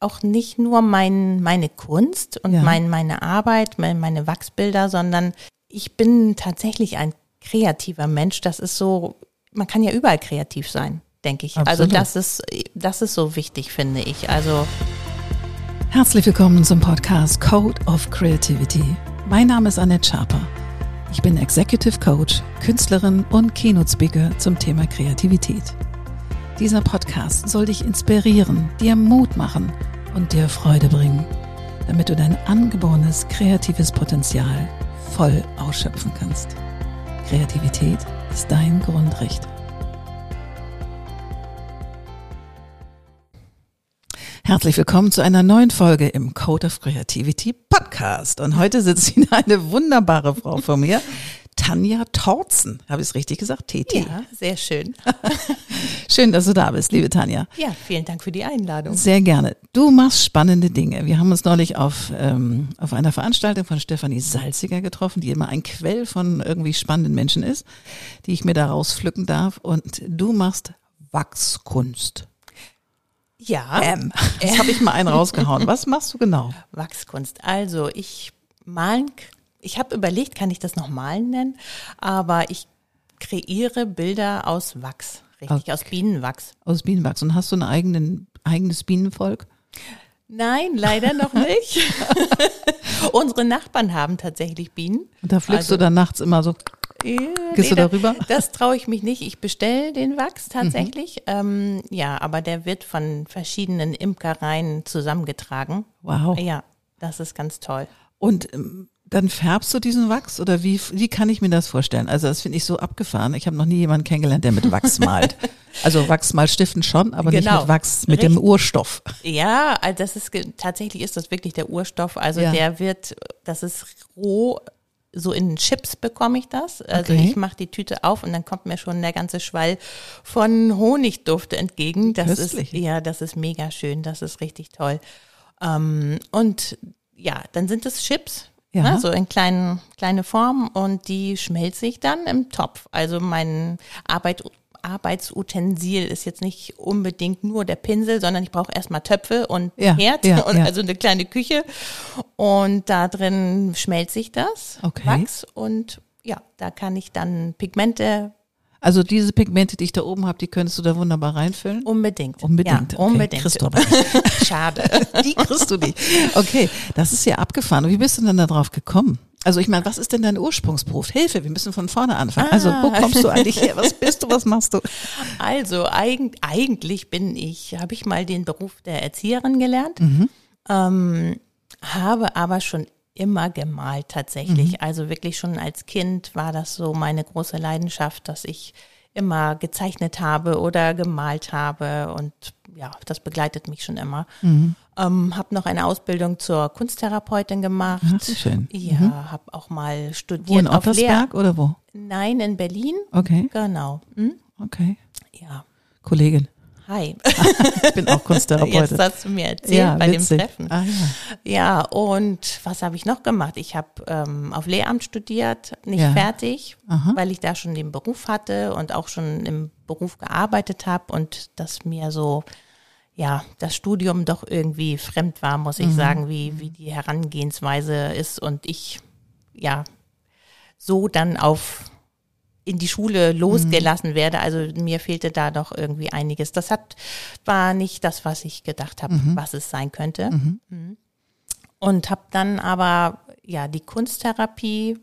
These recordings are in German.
auch nicht nur mein, meine Kunst und Ja. mein, meine Arbeit, mein, meine Wachsbilder, sondern ich bin tatsächlich ein kreativer Mensch. Das ist so, man kann ja überall kreativ sein, denke ich. Also Absolut. das ist, das ist so wichtig, finde ich. Also Herzlich willkommen zum Podcast Code of Creativity. Mein Name ist Annette Schaper. Ich bin Executive Coach, Künstlerin und Keynote Speaker zum Thema Kreativität. Dieser Podcast soll dich inspirieren, dir Mut machen und dir Freude bringen, damit du dein angeborenes kreatives Potenzial voll ausschöpfen kannst. Kreativität ist dein Grundrecht. Herzlich willkommen zu einer neuen Folge im Code of Creativity Podcast. Und heute sitzt hier eine wunderbare Frau vor mir, Tanja Torzen. Habe ich es richtig gesagt? TT. ja, sehr schön. Schön, dass du da bist, liebe Tanja. Ja, vielen Dank für die Einladung. Sehr gerne. Du machst spannende Dinge. Wir haben uns neulich auf, ähm, auf einer Veranstaltung von Stefanie Salziger getroffen, die immer ein Quell von irgendwie spannenden Menschen ist, die ich mir da rauspflücken darf. Und du machst Wachskunst. Ja, Ähm, das habe ich mal einen rausgehauen. Was machst du genau? Wachskunst. Also ich malen, ich habe überlegt, kann ich das noch malen nennen, aber ich kreiere Bilder aus Wachs, richtig, Okay. aus Bienenwachs. Aus Bienenwachs. Und hast du ein eigenen, eigenes Bienenvolk? Nein, leider noch nicht. Unsere Nachbarn haben tatsächlich Bienen. Und da pflückst Also- du dann nachts immer so. Ja, Gehst du da- darüber? Das traue ich mich nicht. Ich bestelle den Wachs Mhm. tatsächlich. Ähm, ja, aber der wird von verschiedenen Imkereien zusammengetragen. Wow. Ja, das ist ganz toll. Und ähm, dann färbst du diesen Wachs oder wie, wie kann ich mir das vorstellen? Also das finde ich so abgefahren. Ich habe noch nie jemanden kennengelernt, der mit Wachs malt. Also Wachs mal stiften schon, aber nicht Genau. mit Wachs, mit dem Richtig. Urstoff. Ja, also das ist tatsächlich ist das wirklich der Urstoff. Also Ja. der wird, das ist roh. So in Chips bekomme ich das. Also Okay. ich mache die Tüte auf und dann kommt mir schon der ganze Schwall von Honigduft entgegen. Das Köstlich. ist ja, das ist mega schön. Das ist richtig toll. Ähm, und ja, dann sind es Chips. Ja. Ne, so in kleinen, kleine Form und die schmelze ich dann im Topf. Also mein Arbeit, Arbeitsutensil ist jetzt nicht unbedingt nur der Pinsel, sondern ich brauche erstmal Töpfe und Ja, Herd ja, und ja. also eine kleine Küche. Und da drin schmelze ich das Okay. Wachs und ja, da kann ich dann Pigmente Also diese Pigmente, die ich da oben habe, die könntest du da wunderbar reinfüllen? unbedingt. Unbedingt. Ja, okay. unbedingt. Kriegst du aber nicht. Schade. Die kriegst du nicht. Okay, das ist ja abgefahren. Und wie bist du denn da drauf gekommen? Also ich meine, was ist denn dein Ursprungsberuf? Hilfe, wir müssen von vorne anfangen. Also wo Ah. kommst du eigentlich her? Was bist du? Was machst du? Also eig eigentlich bin ich, habe ich mal den Beruf der Erzieherin gelernt, Mhm. ähm, habe aber schon immer gemalt tatsächlich. Mhm. Also wirklich schon als Kind war das so meine große Leidenschaft, dass ich immer gezeichnet habe oder gemalt habe und ja, das begleitet mich schon immer. Mhm. Ähm, habe noch eine Ausbildung zur Kunsttherapeutin gemacht. Ach, schön. Ja, habe auch mal studiert Wo in. Ottersberg oder wo? Nein, in Berlin. Okay, Genau. Hm? okay. Ja. Kollegin. Hi. Ich bin auch Jetzt Kunsttherapeutin. hast du mir erzählt ja, bei witzig. dem Treffen. Ah, ja. Ja, und was habe ich noch gemacht? Ich habe ähm, auf Lehramt studiert, nicht Ja. fertig, Aha. weil ich da schon den Beruf hatte und auch schon im Beruf gearbeitet habe und das mir so, ja, das Studium doch irgendwie fremd war, muss ich Mhm. sagen, wie, wie die Herangehensweise ist und ich, ja, so dann auf in die Schule losgelassen werde. Also mir fehlte da doch irgendwie einiges. Das hat war nicht das, was ich gedacht habe, was es sein könnte. Mhm. Und habe dann aber ja die Kunsttherapie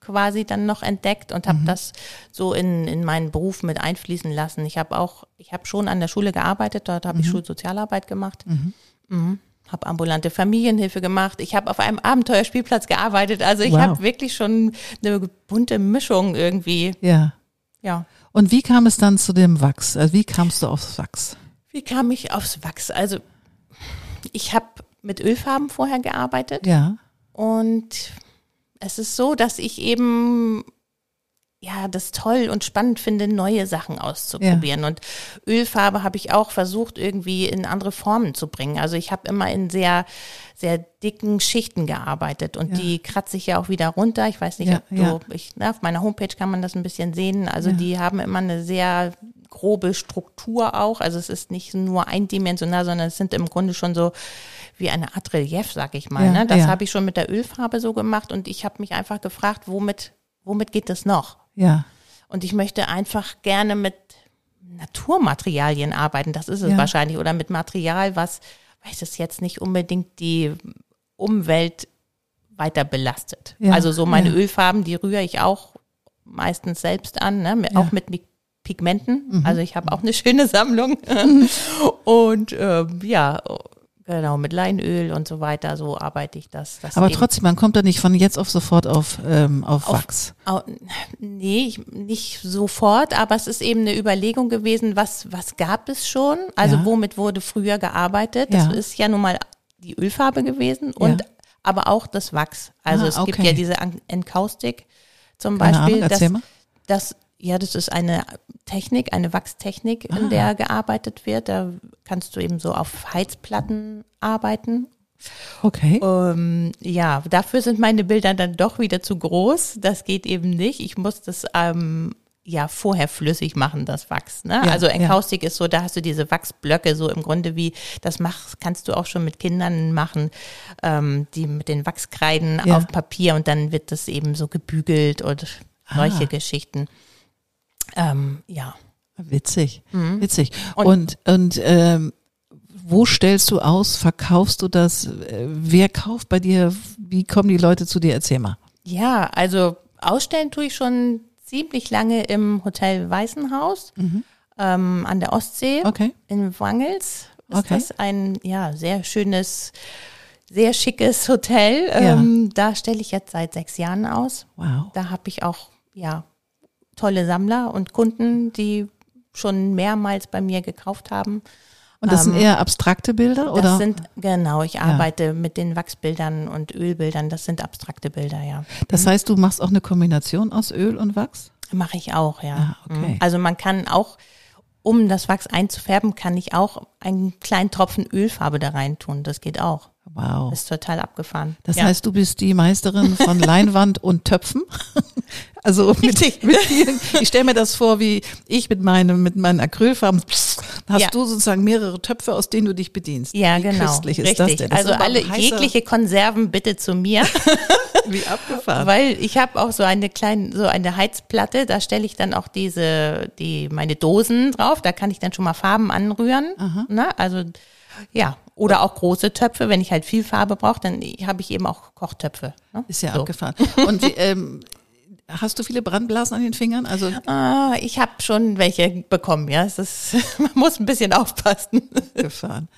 quasi dann noch entdeckt und habe das so in, in meinen Beruf mit einfließen lassen. Ich habe auch, ich habe schon an der Schule gearbeitet, dort habe ich Schulsozialarbeit gemacht. Habe ambulante Familienhilfe gemacht. Ich habe auf einem Abenteuerspielplatz gearbeitet. Also ich Wow. habe wirklich schon eine bunte Mischung irgendwie. ja. Ja. Und wie kam es dann zu dem Wachs? Also wie kamst du aufs Wachs? Wie kam ich aufs Wachs? Also ich habe mit Ölfarben vorher gearbeitet Ja. und es ist so, dass ich eben ja, das toll und spannend finde, neue Sachen auszuprobieren. Und Ölfarbe habe ich auch versucht, irgendwie in andere Formen zu bringen. Also ich habe immer in sehr, sehr dicken Schichten gearbeitet und Ja. die kratze ich ja auch wieder runter. Ich weiß nicht, Ja, ob du, ja. ich, na, auf meiner Homepage kann man das ein bisschen sehen. Also Ja. die haben immer eine sehr grobe Struktur auch. Also es ist nicht nur eindimensional, sondern es sind im Grunde schon so wie eine Art Relief, sag ich mal. Ja, ne? Das ja. habe ich schon mit der Ölfarbe so gemacht und ich habe mich einfach gefragt, womit, womit geht das noch? Ja. Und ich möchte einfach gerne mit Naturmaterialien arbeiten. Das ist es Ja. wahrscheinlich. Oder mit Material, was, weiß es jetzt nicht unbedingt die Umwelt weiter belastet. Ja, Also so meine ja. Ölfarben, die rühre ich auch meistens selbst an, ne? Mhm. auch mit Mi- Pigmenten. Also ich habe auch eine schöne Sammlung. und ähm, ja, genau, mit Leinöl und so weiter, so arbeite ich das. das Aber trotzdem, man kommt da nicht von jetzt auf sofort auf, ähm, auf, Auf- Wachs. Au- Nee, ich, nicht sofort, aber es ist eben eine Überlegung gewesen, was, was gab es schon? Also Ja. womit wurde früher gearbeitet? Das Ja. ist ja nun mal die Ölfarbe gewesen und Ja. aber auch das Wachs. Also Ah, es gibt okay. ja diese Encaustic zum Keine Beispiel. Ahnung, das, das, ja, das ist eine Technik, eine Wachstechnik, Ah. in der gearbeitet wird. Da kannst du eben so auf Heizplatten arbeiten Okay. ähm, ja, dafür sind meine Bilder dann doch wieder zu groß. Das geht eben nicht. Ich muss das ähm, ja vorher flüssig machen, das Wachs. Ne? Ja, also ja. Enkaustik ist so, da hast du diese Wachsblöcke so im Grunde wie, das machst, kannst du auch schon mit Kindern machen, ähm, die mit den Wachskreiden Ja. auf Papier und dann wird das eben so gebügelt und solche Ah. Geschichten. Ähm, ja. Witzig, witzig. Und- Und, und, ähm, wo stellst du aus? Verkaufst du das? Wer kauft bei dir? Wie kommen die Leute zu dir? Erzähl mal. Ja, also ausstellen tue ich schon ziemlich lange im Hotel Weißenhaus ähm, an der Ostsee Okay. in Wangels. Ist Okay. das ein ja sehr schönes, sehr schickes Hotel. Ja. Ähm, da stelle ich jetzt seit sechs Jahren aus. Wow. Da habe ich auch ja tolle Sammler und Kunden, die schon mehrmals bei mir gekauft haben. Und das sind Ähm, eher abstrakte Bilder, Das oder? sind, genau, ich arbeite mit den Wachsbildern und Ölbildern. Das sind abstrakte Bilder, ja. das heißt, du machst auch eine Kombination aus Öl und Wachs? Mache ich auch, ja. Ah, okay. Mhm. Also man kann auch, um das Wachs einzufärben, kann ich auch einen kleinen Tropfen Ölfarbe da rein tun. Das geht auch. Wow. Das ist total abgefahren. Das ja. heißt, du bist die Meisterin von Leinwand und Töpfen. Also mit, mit vielen, ich stelle mir das vor, wie ich mit meinem mit meinen Acrylfarben pss, hast Ja. du sozusagen mehrere Töpfe, aus denen du dich bedienst. ja, wie genau. Köstlich ist Richtig. das denn? Das also alle jegliche Konserven bitte zu mir, wie abgefahren. weil ich habe auch so eine kleine so eine Heizplatte, da stelle ich dann auch diese die meine Dosen drauf, da kann ich dann schon mal Farben anrühren, ne? Also ja, oder auch große Töpfe, wenn ich halt viel Farbe brauche, dann habe ich eben auch Kochtöpfe. Ne? Ist ja so. abgefahren. Und ähm, hast du viele Brandblasen an den Fingern? Also Ah, ich habe schon welche bekommen, ja. Es ist, man muss ein bisschen aufpassen. gefahren.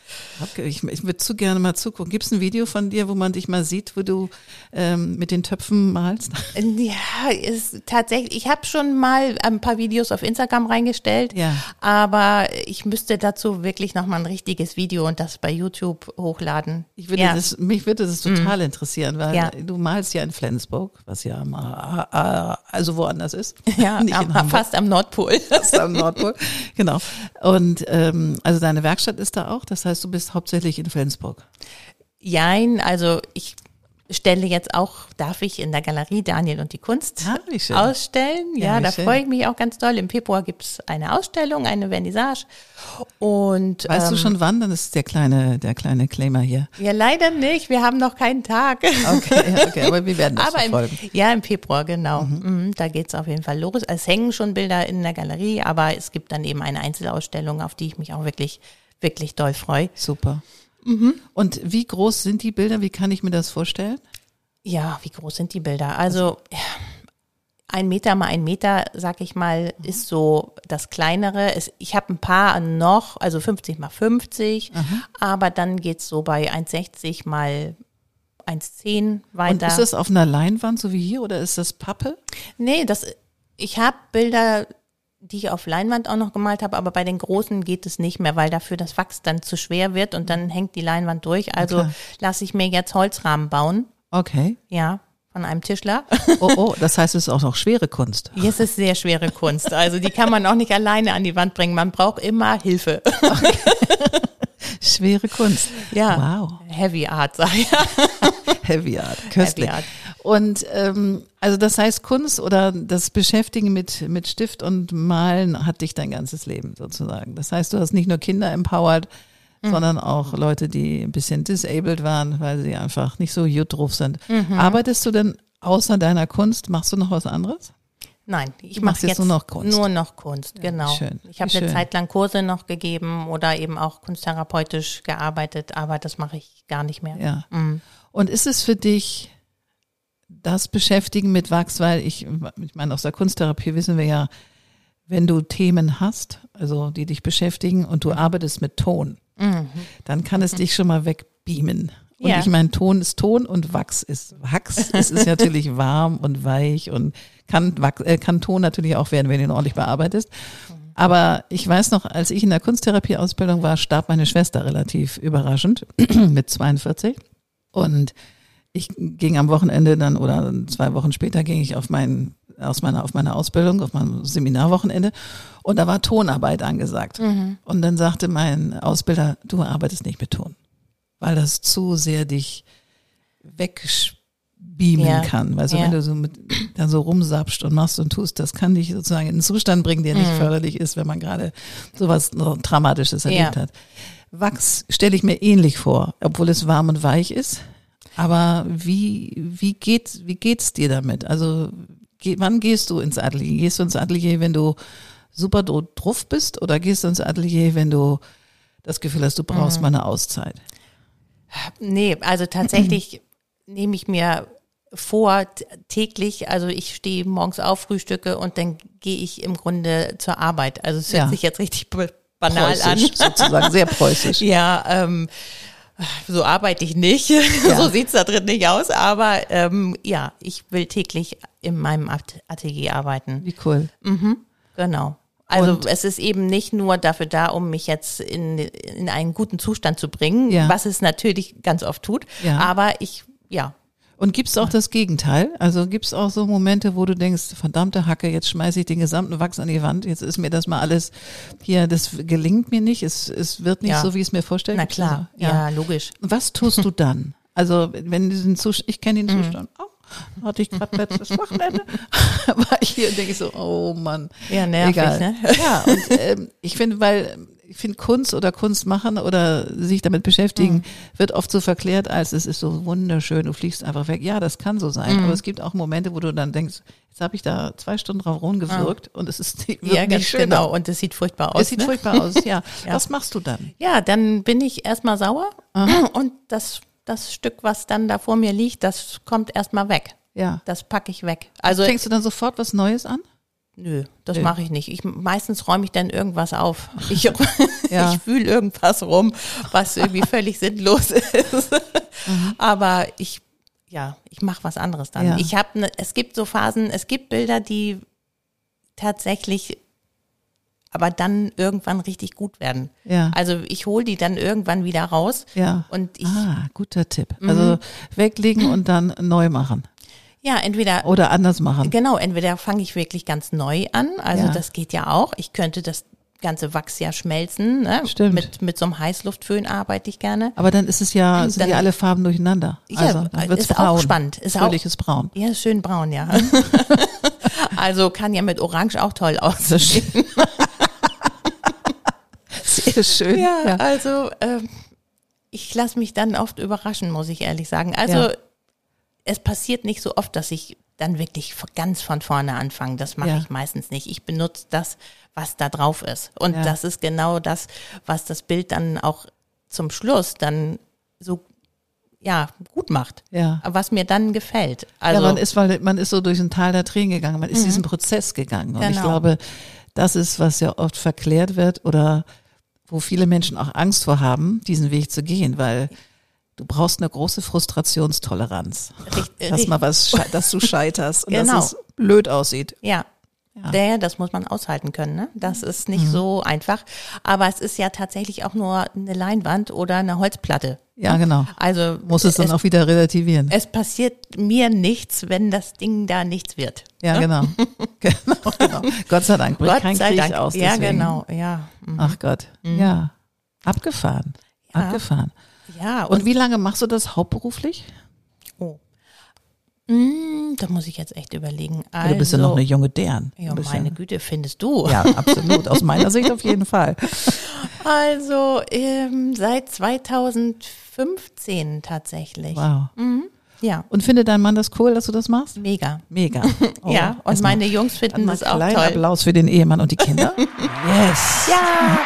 Ich, ich würde zu gerne mal zugucken. Gibt es ein Video von dir, wo man dich mal sieht, wo du ähm, mit den Töpfen malst? Ja, ist tatsächlich. Ich habe schon mal ein paar Videos auf Instagram reingestellt, Ja. aber ich müsste dazu wirklich noch mal ein richtiges Video und das bei YouTube hochladen. Ich würde ja. das, mich würde das total interessieren, weil Ja. du malst ja in Flensburg, was ja mal, äh, also woanders ist. ja, nicht am, fast am Nordpol. Fast am Nordpol. Genau. Und ähm, also deine Werkstatt ist da auch. Das heißt, du bist hauptsächlich in Flensburg. Jein, also ich stelle jetzt auch, darf ich in der Galerie Daniel und die Kunst Ah, wie schön. ausstellen. Ja, Ja, da schön. freue ich mich auch ganz doll. Im Februar gibt's eine Ausstellung, eine Vernissage. Und Weißt du ähm, schon wann? Dann ist der kleine, der kleine Claimer hier. Ja, leider nicht. Wir haben noch keinen Tag. Okay, okay, aber wir werden das Aber im, verfolgen. ja, im Februar, genau. Mhm. Da geht's auf jeden Fall los. Es hängen schon Bilder in der Galerie, aber es gibt dann eben eine Einzelausstellung, auf die ich mich auch wirklich, wirklich doll freue. Super. Mhm. Und wie groß sind die Bilder? Wie kann ich mir das vorstellen? Ja, wie groß sind die Bilder? Also ein Meter mal ein Meter, sag ich mal, ist so das kleinere. Es, ich habe ein paar noch, also 50 mal 50, aber dann geht's so bei 1,60 mal 1,10 Und weiter. ist das auf einer Leinwand, so wie hier, oder ist das Pappe? Nee, das, ich habe Bilder, die ich auf Leinwand auch noch gemalt habe, aber bei den großen geht es nicht mehr, weil dafür das Wachs dann zu schwer wird und dann hängt die Leinwand durch. Also klar. lasse ich mir jetzt Holzrahmen bauen, Okay. ja, von einem Tischler. Oh, oh, das heißt, es ist auch noch schwere Kunst. Hier ist es sehr schwere Kunst. Also die kann man auch nicht alleine an die Wand bringen. Man braucht immer Hilfe. Schwere Kunst. Ja. Wow. Heavy Art, sag ich. Heavy Art. Köstlich. Heavy Art. Und ähm, also das heißt, Kunst oder das Beschäftigen mit, mit Stift und Malen hat dich dein ganzes Leben sozusagen. Das heißt, du hast nicht nur Kinder empowered, mhm. sondern auch Leute, die ein bisschen disabled waren, weil sie einfach nicht so gut drauf sind. Mhm. Arbeitest du denn außer deiner Kunst, machst du noch was anderes? Nein, ich mache jetzt, nur noch Kunst. Nur noch Kunst, genau. schön, ich habe eine Zeit lang Kurse noch gegeben oder eben auch kunsttherapeutisch gearbeitet, aber das mache ich gar nicht mehr. Ja. Mhm. Und ist es für dich das Beschäftigen mit Wachs, weil ich, ich meine, aus der Kunsttherapie wissen wir ja, wenn du Themen hast, also die dich beschäftigen und du arbeitest mit Ton, mhm. dann kann es dich schon mal wegbeamen. Und ja. ich meine, Ton ist Ton und Wachs ist Wachs. es ist natürlich warm und weich und kann, Wachs, äh, kann Ton natürlich auch werden, wenn du ihn ordentlich bearbeitest. Aber ich weiß noch, als ich in der Kunsttherapieausbildung war, starb meine Schwester relativ überraschend mit 42. Und ich ging am Wochenende dann oder zwei Wochen später ging ich auf meinen aus meiner auf meine Ausbildung auf mein Seminarwochenende und da war Tonarbeit angesagt mhm. und dann sagte mein Ausbilder du arbeitest nicht mit Ton weil das zu sehr dich wegbeamen ja. kann. Weil so, ja. wenn du so mit, dann so rumsapscht und machst und tust, das kann dich sozusagen in einen Zustand bringen, der nicht mhm. förderlich ist, wenn man gerade sowas Dramatisches erlebt ja. hat. Wachs stelle ich mir ähnlich vor, obwohl es warm und weich ist. Aber wie, wie geht, wie geht's dir damit? Also, geh, wann gehst du ins Atelier? Gehst du ins Atelier, wenn du super drauf bist oder gehst du ins Atelier, wenn du das Gefühl hast, du brauchst mhm. mal eine Auszeit? Nee, also tatsächlich nehme ich mir vor täglich, also ich stehe morgens auf, frühstücke und dann gehe ich im Grunde zur Arbeit. Also es hört ja. sich jetzt richtig banal preußisch, an. Sozusagen sehr preußisch. ja, ähm, so arbeite ich nicht. Ja. so sieht's da drin nicht aus. Aber ähm, ja, ich will täglich in meinem Atelier arbeiten. Wie cool. Mhm, genau. Also und es ist eben nicht nur dafür da, um mich jetzt in, in einen guten Zustand zu bringen, ja. was es natürlich ganz oft tut. Ja. Aber ich, ja. Und gibt's auch das Gegenteil? Also gibt's auch so Momente, wo du denkst, verdammte Hacke, jetzt schmeiße ich den gesamten Wachs an die Wand, jetzt ist mir das mal alles hier, das gelingt mir nicht, es, es wird nicht ja. so, wie ich es mir vorstelle. Na klar, ja. ja, logisch. Was tust du dann? Also wenn diesen Zustand, ich kenne den mhm. Zustand auch hatte ich gerade letztes Wochenende, war ich hier und denke so, oh Mann. Ja, nervig, Egal. ne? Ja, und ähm, ich finde, weil ich finde Kunst oder Kunst machen oder sich damit beschäftigen, mhm. wird oft so verklärt, als es ist so wunderschön, du fliegst einfach weg. Ja, das kann so sein, mhm. aber es gibt auch Momente, wo du dann denkst, jetzt habe ich da zwei Stunden drauf rumgewirkt mhm. und es ist wird ja, ganz schöner. genau und es sieht furchtbar aus. Es sieht ne? furchtbar aus, ja. ja. Was machst du dann? Ja, dann bin ich erstmal sauer Aha. und das das Stück, was dann da vor mir liegt, das kommt erstmal weg. Ja. Das packe ich weg. Also fängst du dann sofort was Neues an? Nö, das mache ich nicht. Ich, meistens räume ich dann irgendwas auf. Ich, ja. ich fühle irgendwas rum, was irgendwie völlig sinnlos ist. Mhm. Aber ich, ja, ich mache was anderes dann. Ja. Ich habe, ne, es gibt so Phasen, es gibt Bilder, die tatsächlich aber dann irgendwann richtig gut werden. Ja. Also ich hole die dann irgendwann wieder raus. Ja. Und ich, ah, guter Tipp. Also mhm. weglegen und dann neu machen. Ja, entweder. Oder anders machen. Genau, entweder fange ich wirklich ganz neu an. Also ja. das geht ja auch. Ich könnte das ganze Wachs ja schmelzen. Ne? Stimmt. Mit, mit so einem Heißluftföhn arbeite ich gerne. Aber dann ist es ja, sind dann, ja alle Farben durcheinander. Also ja, dann wird's ist braun. auch spannend. Ist Fröhliches auch, Braun. Ja, schön braun, ja. also kann ja mit Orange auch toll aussehen. Sehr schön. Ja, ja. also ähm, ich lasse mich dann oft überraschen, muss ich ehrlich sagen. Also ja es passiert nicht so oft, dass ich dann wirklich ganz von vorne anfange. Das mache ja. ich meistens nicht. Ich benutze das, was da drauf ist. Und ja. das ist genau das, was das Bild dann auch zum Schluss dann so ja, gut macht. Ja. Was mir dann gefällt. Also, ja, man ist, weil man ist so durch ein Tal der Tränen gegangen, man ist mhm. diesen Prozess gegangen. Und genau. ich glaube, das ist, was ja oft verklärt wird oder wo viele Menschen auch Angst vor haben, diesen Weg zu gehen, weil Du brauchst eine große Frustrationstoleranz. Richtig, dass mal was, dass du scheiterst und genau. dass es blöd aussieht. Ja. Ja. Der, das muss man aushalten können. Ne? Das ist nicht mhm. so einfach. Aber es ist ja tatsächlich auch nur eine Leinwand oder eine Holzplatte. Ja, genau. Also muss es dann es, auch wieder relativieren. Es passiert mir nichts, wenn das Ding da nichts wird. Ja, ne? genau. genau, genau. Gott sei Dank bricht Gott kein sei Krieg Dank. aus. Ja, genau. Ja. Mhm. Ach Gott. Mhm. Ja. Abgefahren. Ja. Abgefahren. Ja, Und wie lange machst du das hauptberuflich? Oh. Mm, da muss ich jetzt echt überlegen. Also, du bist ja noch eine junge Dern. ja, meine Güte, findest du. ja, absolut. Aus meiner Sicht auf jeden Fall. Also ähm, seit 2015 tatsächlich. Wow. Ja, Und findet dein Mann das cool, dass du das machst? mega. Mega. Oh, ja, und meine Jungs finden das auch toll. Applaus für den Ehemann und die Kinder. yes. Ja,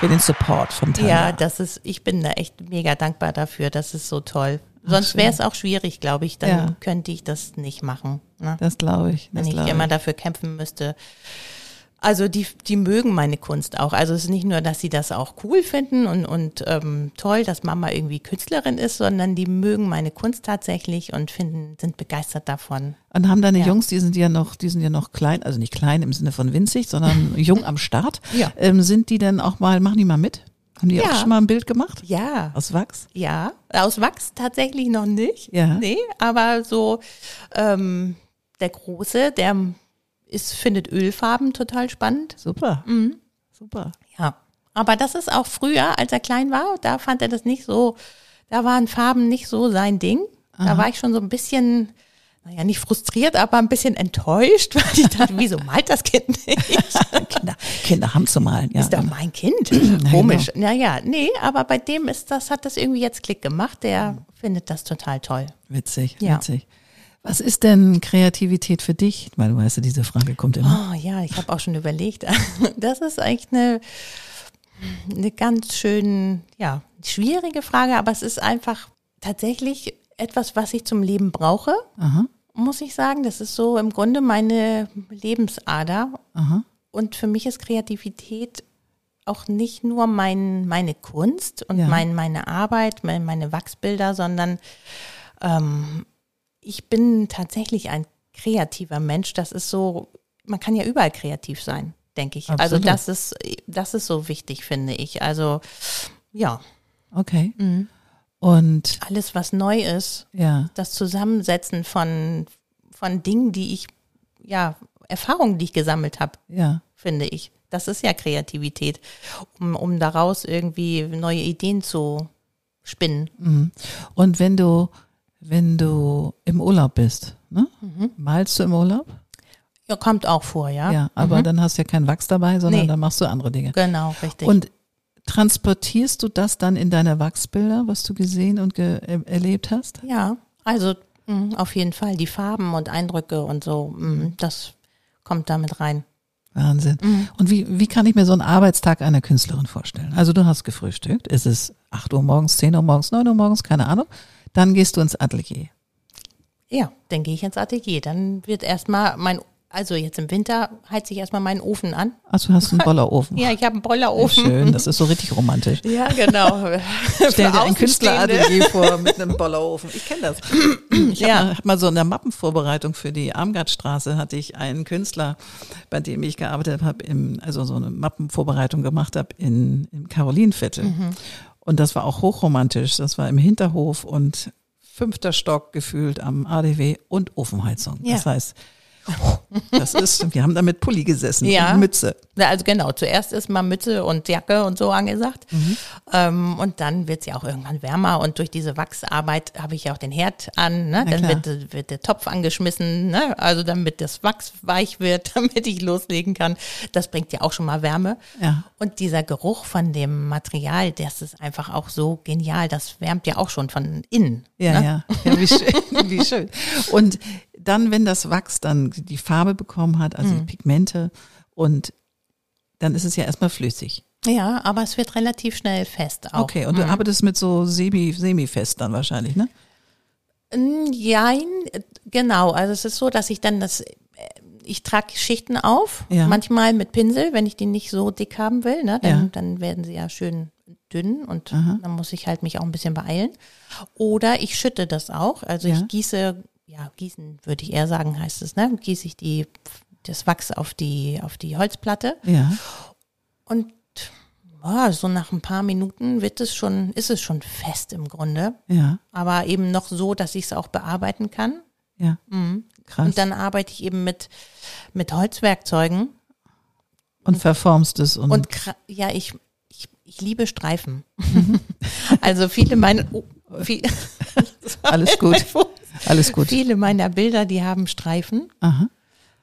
Für den Support von Tanja. ja, das ist, ich bin da echt mega dankbar dafür. Das ist so toll. Sonst wäre es auch schwierig, glaube ich. Dann Ja. könnte ich das nicht machen. Ne? Das glaube ich. Das wenn ich glaube immer ich. dafür kämpfen müsste. Also die, die mögen meine Kunst auch. Also es ist nicht nur, dass sie das auch cool finden und, und ähm, toll, dass Mama irgendwie Künstlerin ist, sondern die mögen meine Kunst tatsächlich und finden, sind begeistert davon. Und haben deine Ja. Jungs, die sind ja noch, die sind ja noch klein, also nicht klein im Sinne von winzig, sondern jung am Start. Ja. Ähm, sind die denn auch mal, machen die mal mit? Haben die Ja. auch schon mal ein Bild gemacht? Ja, Aus Wachs? ja. Aus Wachs tatsächlich noch nicht. Ja. Nee, aber so ähm, der Große, der ist, findet Ölfarben total spannend. Super. Mhm. Super. Ja, aber das ist auch früher, als er klein war, da fand er das nicht so, da waren Farben nicht so sein Ding. Da war ich schon so ein bisschen, naja, nicht frustriert, aber ein bisschen enttäuscht, weil ich dachte, wieso malt das Kind nicht? Kinder, Kinder haben zu malen. Ja, ist doch genau. mein Kind. Komisch. Naja, nee, aber bei dem ist das, hat das irgendwie jetzt Klick gemacht. Der findet das total toll. Witzig, Ja. witzig. Was ist denn Kreativität für dich? Weil du weißt ja, diese Frage kommt immer. Oh ja, ich habe auch schon überlegt. Das ist eigentlich eine, eine ganz schön, ja, schwierige Frage, aber es ist einfach tatsächlich etwas, was ich zum Leben brauche, Aha, muss ich sagen. Das ist so im Grunde meine Lebensader. aha. Und für mich ist Kreativität auch nicht nur mein, meine Kunst und Ja. mein, meine Arbeit, mein, meine Wachsbilder, sondern ähm, ich bin tatsächlich ein kreativer Mensch. Das ist so, man kann ja überall kreativ sein, denke ich. Also Absolut. das ist, das ist so wichtig, finde ich. Also ja, Okay. Mhm. Und alles, was neu ist, ja, das Zusammensetzen von, von Dingen, die ich, ja, Erfahrungen, die ich gesammelt habe, ja. finde ich. Das ist ja Kreativität, um, um daraus irgendwie neue Ideen zu spinnen. Mhm. Und wenn du, wenn du im Urlaub bist, ne? Mhm. malst du im Urlaub? Ja, kommt auch vor, ja. Ja, aber dann hast du ja kein Wachs dabei, sondern Nee. dann machst du andere Dinge. Genau, richtig. Und transportierst du das dann in deine Wachsbilder, was du gesehen und ge er erlebt hast? ja, also mh, auf jeden Fall die Farben und Eindrücke und so, mh, das kommt damit rein. Wahnsinn. Mhm. Und wie, wie kann ich mir so einen Arbeitstag einer Künstlerin vorstellen? Also du hast gefrühstückt, es ist 8 Uhr morgens, 10 Uhr morgens, 9 Uhr morgens, keine Ahnung. Dann gehst du ins Atelier. Ja, dann gehe ich ins Atelier. Dann wird erstmal mein, also jetzt im Winter heizt sich erstmal meinen Ofen an. Also du hast einen Bollerofen. Ja, ich habe einen Bollerofen. Schön, das ist so richtig romantisch. Ja, genau. Stell dir ein. Künstleratelier vor mit einem Bollerofen. Ich kenne das. Ich habe Ja. mal, hab mal so in der Mappenvorbereitung für die Armgardstraße hatte ich einen Künstler, bei dem ich gearbeitet habe, also so eine Mappenvorbereitung gemacht habe in, im Karolinenviertel. Mhm. Und das war auch hochromantisch. Das war im Hinterhof und fünfter Stock gefühlt am ADW und Ofenheizung. Ja. Das heißt, das ist, wir haben da mit Pulli gesessen Ja. und Mütze. Ja, also genau, zuerst ist mal Mütze und Jacke und so angesagt. Mhm. Ähm, und dann wird's ja auch irgendwann wärmer und durch diese Wachsarbeit habe ich ja auch den Herd an. Ne? Dann wird, wird der Topf angeschmissen, ne? also damit das Wachs weich wird, damit ich loslegen kann. Das bringt ja auch schon mal Wärme. Ja. Und dieser Geruch von dem Material, das ist einfach auch so genial. Das wärmt ja auch schon von innen. Ja, ne? ja, ja, wie schön, wie schön. Und dann, wenn das Wachs dann die Farbe bekommen hat, also Mhm. die Pigmente, und dann ist es ja erstmal flüssig. Ja, aber es wird relativ schnell fest auch. Okay, und du arbeitest mit so semi, semi-fest dann wahrscheinlich, ne? Äh, genau. Also es ist so, dass ich dann das, äh, ich trage Schichten auf, Ja. manchmal mit Pinsel, wenn ich die nicht so dick haben will, ne, dann, Ja. dann werden sie ja schön dünn und Aha. dann muss ich halt mich auch ein bisschen beeilen. Oder ich schütte das auch, also Ja. ich gieße, ja, gießen würde ich eher sagen, heißt es, ne, gieße ich die, das Wachs auf die, auf die Holzplatte Ja. und oh, so nach ein paar Minuten wird es schon, ist es schon fest im Grunde, Ja, aber eben noch so, dass ich es auch bearbeiten kann. ja. Mhm. Krass. Und dann arbeite ich eben mit, mit Holzwerkzeugen Und verformst es und, und ja, ich, ich ich liebe Streifen. also viele meiner, oh, viel, Alles gut. Alles gut. viele meiner Bilder, die haben Streifen. Aha.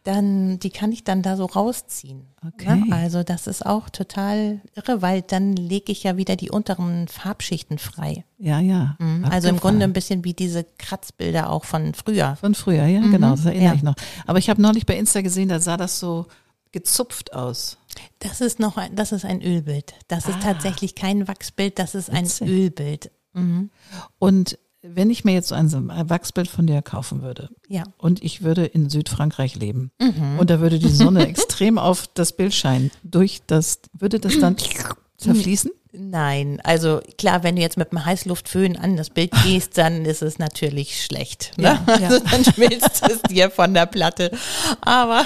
Dann, die kann ich dann da so rausziehen. Okay. Ne? Also das ist auch total irre, weil dann lege ich ja wieder die unteren Farbschichten frei. Ja, ja. Mhm. Also im. Grunde ein bisschen wie diese Kratzbilder auch von früher. Von früher, ja, genau, das erinnere ja. ich noch. Aber ich habe neulich bei Insta gesehen, da sah das so gezupft aus. Das ist noch ein, das ist ein Ölbild. Das ist tatsächlich kein Wachsbild, das ist ein Ah. Ölbild. Mhm. Und wenn ich mir jetzt so ein Wachsbild von dir kaufen würde Ja. und ich würde in Südfrankreich leben Mhm. und da würde die Sonne extrem auf das Bild scheinen, durch das, würde das dann zerfließen? Nein, also klar, wenn du jetzt mit einem Heißluftföhn an das Bild gehst, dann ist es natürlich schlecht. Ne? Ja, ja. Also dann schmilzt es dir von der Platte. Aber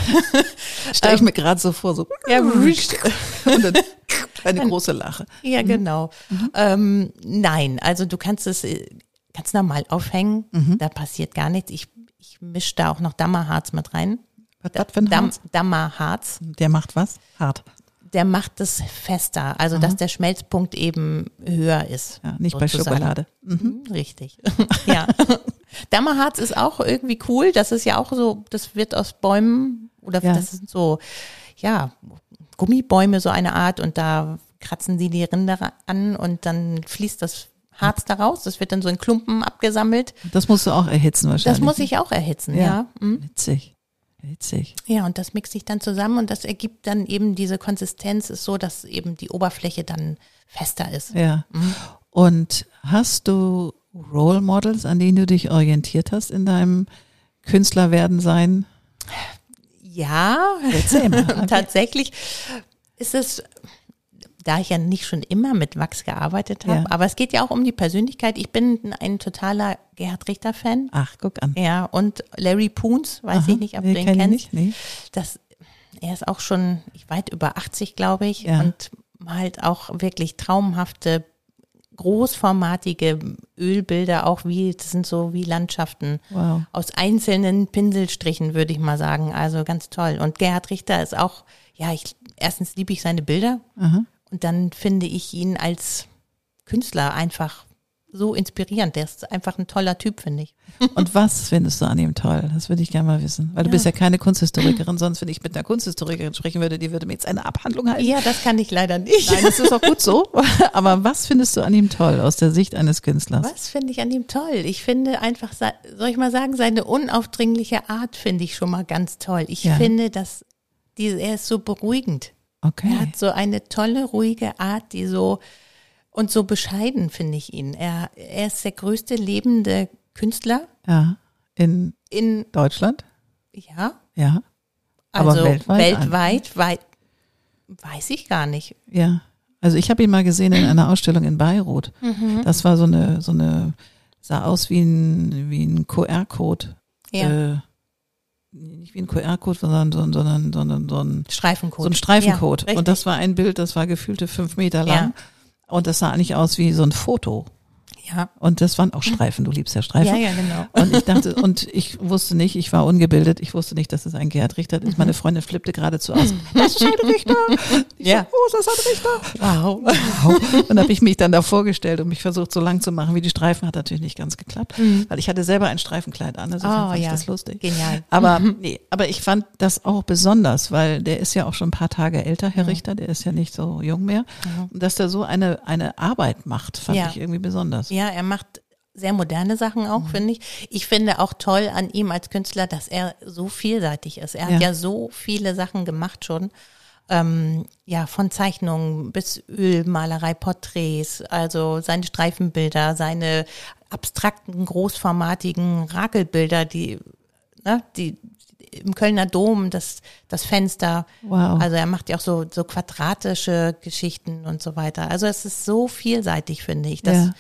Stelle ich mir gerade so vor, so ja, und dann eine große Lache. ja genau. Ähm, nein, also du kannst es ganz normal aufhängen. Da passiert gar nichts. Ich, ich mische da auch noch Dammerharz mit rein. Was, was für ein Dam, Harz? Dammerharz. Der macht was? Hart. Der macht es fester, also dass der Schmelzpunkt eben höher ist. Ja, nicht bei sozusagen. Schokolade. Mhm, Richtig. ja. Dammerharz ist auch irgendwie cool. Das ist ja auch so, das wird aus Bäumen oder Ja. das sind so, ja, Gummibäume so eine Art und da kratzen sie die Rinder an und dann fließt das Harz daraus. Das wird dann so in Klumpen abgesammelt. Das musst du auch erhitzen wahrscheinlich. Das muss ich auch erhitzen, Ja. ja. Mhm. Witzig. Witzig. Ja, und das mixe ich dann zusammen und das ergibt dann eben diese Konsistenz ist so, dass eben die Oberfläche dann fester ist. Ja. Mhm. Und hast du Role Models, an denen du dich orientiert hast in deinem Künstlerwerden sein? Ja, tatsächlich ist es, da ich ja nicht schon immer mit Wachs gearbeitet habe, Ja. aber es geht ja auch um die Persönlichkeit. Ich bin ein totaler Gerhard Richter-Fan. Ach, guck an. Ja, und Larry Poons, weiß Aha. ich nicht, ob Nee, du ihn kennst. nicht. Nee. Das, er ist auch schon weit über 80, glaube ich, Ja. und halt auch wirklich traumhafte, großformatige Ölbilder, auch wie, das sind so wie Landschaften Wow. aus einzelnen Pinselstrichen, würde ich mal sagen. Also ganz toll. Und Gerhard Richter ist auch, ja, ich, erstens liebe ich seine Bilder Aha. Und dann finde ich ihn als Künstler einfach so inspirierend. Der ist einfach ein toller Typ, finde ich. Und was findest du an ihm toll? Das würde ich gerne mal wissen. Weil du Ja. bist ja keine Kunsthistorikerin, sonst wenn ich mit einer Kunsthistorikerin sprechen würde, die würde mir jetzt eine Abhandlung halten. Ja, das kann ich leider nicht. Nein, das ist auch gut so. Aber was findest du an ihm toll aus der Sicht eines Künstlers? Was finde ich an ihm toll? Ich finde einfach, soll ich mal sagen, seine unaufdringliche Art finde ich schon mal ganz toll. Ich Ja. finde, dass die, er ist so beruhigend. Er Okay. hat so eine tolle, ruhige Art, die so und so bescheiden finde ich ihn. Er, er ist der größte lebende Künstler Ja. In in, Deutschland? ja, Ja. Aber also weltweit? weltweit, weit, weiß ich gar nicht. Ja. Also ich habe ihn mal gesehen in einer Ausstellung in Beirut. Mhm. Das war so eine, so eine, sah aus wie ein, wie ein QR-Code. Ja, Äh, nicht wie ein QR-Code, sondern, sondern, sondern, sondern so ein, Streifencode. so ein Streifencode. Ja, und das war ein Bild, das war gefühlte fünf Meter lang. Und das sah eigentlich aus wie so ein Foto. Ja. Und das waren auch Streifen. Du liebst ja Streifen. ja, ja, genau. Und ich dachte, und ich wusste nicht, ich war ungebildet, ich wusste nicht, dass es ein Gerhard Richter ist. Meine Freundin flippte geradezu aus. Das ist ein Richter. Ich Ja. so, oh, das ist ein Richter. Wow. Wow. Und habe ich mich dann da vorgestellt und mich versucht, so lang zu machen wie die Streifen. Hat natürlich nicht ganz geklappt, weil ich hatte selber ein Streifenkleid an. Also Mhm. Oh, fand ich ja. das lustig. Genial. Aber nee, aber ich fand das auch besonders, weil der ist ja auch schon ein paar Tage älter, Herr Richter, der ist ja nicht so jung mehr. Und dass der so eine, eine Arbeit macht, fand Ja. ich irgendwie besonders. Ja, er macht sehr moderne Sachen auch, finde ich. Ich finde auch toll an ihm als Künstler, dass er so vielseitig ist. Er Ja. hat ja so viele Sachen gemacht schon. Ähm, ja, von Zeichnungen bis Ölmalerei, Porträts, also seine Streifenbilder, seine abstrakten, großformatigen Rakelbilder, die, ne, die im Kölner Dom, das, das Fenster. Wow. Also er macht ja auch so, so quadratische Geschichten und so weiter. Also es ist so vielseitig, finde ich. Das, Ja.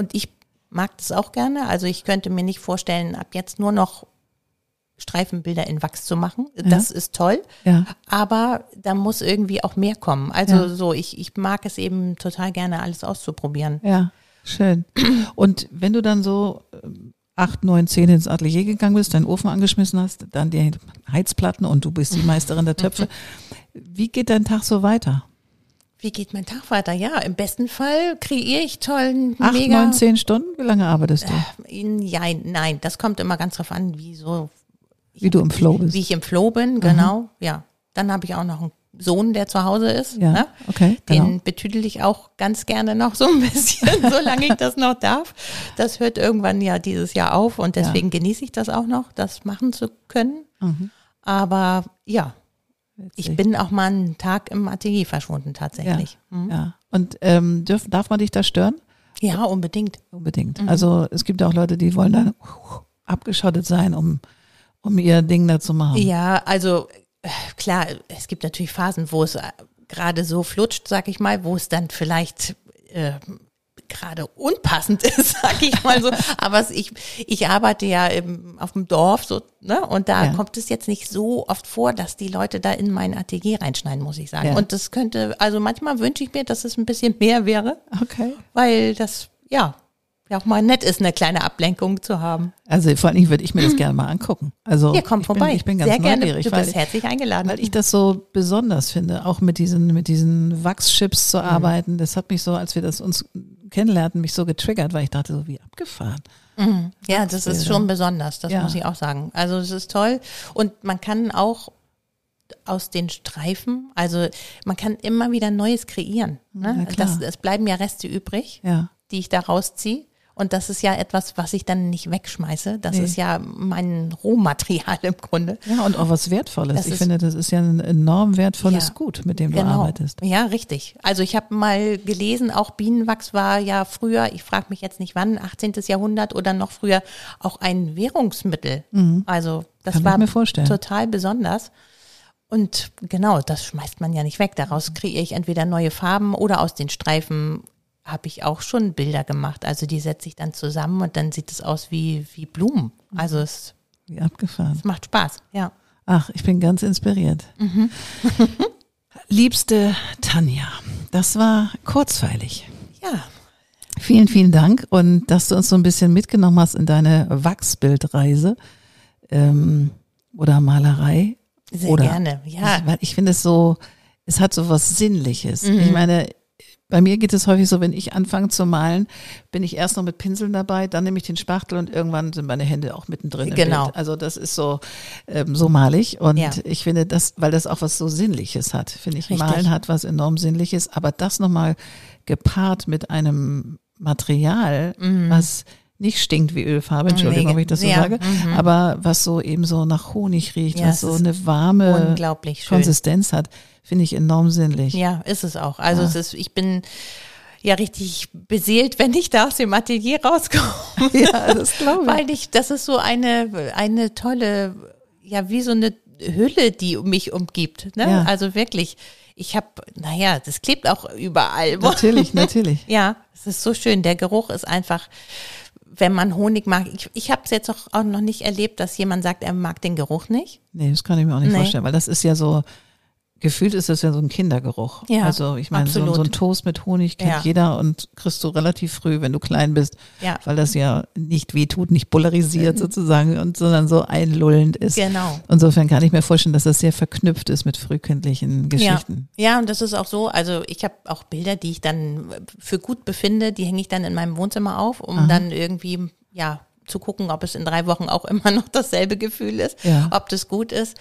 Und ich mag das auch gerne. Also ich könnte mir nicht vorstellen, ab jetzt nur noch Streifenbilder in Wachs zu machen. Das ist toll. Ja. Aber da muss irgendwie auch mehr kommen. Also Ja. so, ich, ich mag es eben total gerne, alles auszuprobieren. Ja, schön. Und wenn du dann so ähm, acht, neun, zehn ins Atelier gegangen bist, deinen Ofen angeschmissen hast, dann die Heizplatten und du bist die Meisterin der Töpfe. Wie geht dein Tag so weiter? Wie geht mein Tag weiter? Ja, im besten Fall kreiere ich tollen, Acht, mega. neun, zehn Stunden? Wie lange arbeitest du? In, ja, nein, das kommt immer ganz drauf an, wie so, Wie du im Flow bist. wie ich im Flow bin, genau. Ja, dann habe ich auch noch einen Sohn, der zu Hause ist. Ja, ne? okay, Den genau. betüdel ich auch ganz gerne noch so ein bisschen, solange ich das noch darf. Das hört irgendwann ja dieses Jahr auf und deswegen genieße ich das auch noch, das machen zu können. Aber ja, ich Witzig. bin auch mal einen Tag im Atelier verschwunden tatsächlich. ja, ja. Und ähm, dürf, darf man dich da stören? Ja, unbedingt. Unbedingt. Also es gibt auch Leute, die wollen dann abgeschottet sein, um, um ihr Ding da zu machen. Ja, also äh, klar, es gibt natürlich Phasen, wo es äh, gerade so flutscht, sag ich mal, wo es dann vielleicht äh, gerade unpassend ist, sag ich mal so. Aber ich, ich arbeite ja im, auf dem Dorf so, ne? Und da Ja. kommt es jetzt nicht so oft vor, dass die Leute da in mein Atelier reinschneiden, muss ich sagen. Ja. Und das könnte, also manchmal wünsche ich mir, dass es ein bisschen mehr wäre, Okay. weil das, ja, ja auch mal nett ist, eine kleine Ablenkung zu haben. Also vor allen Dingen würde ich mir das gerne mal angucken. Also Hier, komm ich vorbei. Bin, ich bin ganz Sehr gerne. neugierig, Du weil, bist herzlich eingeladen. weil ich das so besonders finde, auch mit diesen mit diesen Wachschips Mhm. zu arbeiten. Das hat mich so, als wir das uns kennenlernten, mich so getriggert, weil ich dachte so wie abgefahren. Ja, das ist schon besonders, das Ja. muss ich auch sagen. Also es ist toll und man kann auch aus den Streifen, also man kann immer wieder Neues kreieren. Ja, Ne? klar. das, es bleiben ja Reste übrig, Ja. die ich da rausziehe. Und das ist ja etwas, was ich dann nicht wegschmeiße. Das Nee. ist ja mein Rohmaterial im Grunde. Ja, und auch was Wertvolles. Das ich ist- finde, das ist ja ein enorm wertvolles Ja. Gut, mit dem du Genau. arbeitest. Ja, richtig. Also ich habe mal gelesen, auch Bienenwachs war ja früher, ich frage mich jetzt nicht wann, 18. Jahrhundert oder noch früher, auch ein Währungsmittel. Also das Mhm. Kann war mir vorstellen. total besonders. Und genau, das schmeißt man ja nicht weg. Mhm. Daraus kreiere ich entweder neue Farben oder aus den Streifen habe ich auch schon Bilder gemacht. Also die setze ich dann zusammen und dann sieht es aus wie, wie Blumen. Also es, Wie abgefahren. es macht Spaß, ja. Ach, ich bin ganz inspiriert. Mhm. Liebste Tanja, das war kurzweilig. Ja, Vielen, vielen Dank und dass du uns so ein bisschen mitgenommen hast in deine Wachsbildreise ähm, oder Malerei. Sehr oder, gerne, ja. Ich, weil ich finde es so, es hat so was Sinnliches. Mhm. Ich meine, bei mir geht es häufig so, wenn ich anfange zu malen, bin ich erst noch mit Pinseln dabei, dann nehme ich den Spachtel und irgendwann sind meine Hände auch mittendrin. Genau. Also das ist so, ähm, so malig und Ja. ich finde das, weil das auch was so Sinnliches hat, finde ich. Richtig. Malen hat was enorm Sinnliches, aber das nochmal gepaart mit einem Material, was nicht stinkt wie Ölfarbe, Entschuldigung. Nee, ob ich das so ja, sage, mhm. aber was so eben so nach Honig riecht, Ja, was so eine warme. Konsistenz hat, finde ich enorm sinnlich. Ja, ist es auch. Also Ja. es ist, ich bin ja richtig beseelt, wenn ich da aus dem Atelier rauskomme. Ja, das glaube ich. Weil ich, das ist so eine, eine tolle, ja, wie so eine Hülle, die mich umgibt. Ne? Ja. Also wirklich, ich habe, naja, das klebt auch überall. Natürlich, natürlich. Ja, es ist so schön. Der Geruch ist einfach, wenn man Honig mag. Ich, ich habe es jetzt auch, auch noch nicht erlebt, dass jemand sagt, er mag den Geruch nicht. Nee, das kann ich mir auch nicht Nee. vorstellen, weil das ist ja so, gefühlt ist das ja so ein Kindergeruch. Ja, also ich meine, so, so ein Toast mit Honig kennt Ja. jeder und kriegst du relativ früh, wenn du klein bist, Ja. weil das ja nicht wehtut, nicht polarisiert sozusagen, und sondern so einlullend ist. Genau. Insofern kann ich mir vorstellen, dass das sehr verknüpft ist mit frühkindlichen Geschichten. Ja, ja, und das ist auch so. Also ich habe auch Bilder, die ich dann für gut befinde, die hänge ich dann in meinem Wohnzimmer auf, um dann irgendwie, ja, zu gucken, ob es in drei Wochen auch immer noch dasselbe Gefühl ist, Ja. ob das gut ist.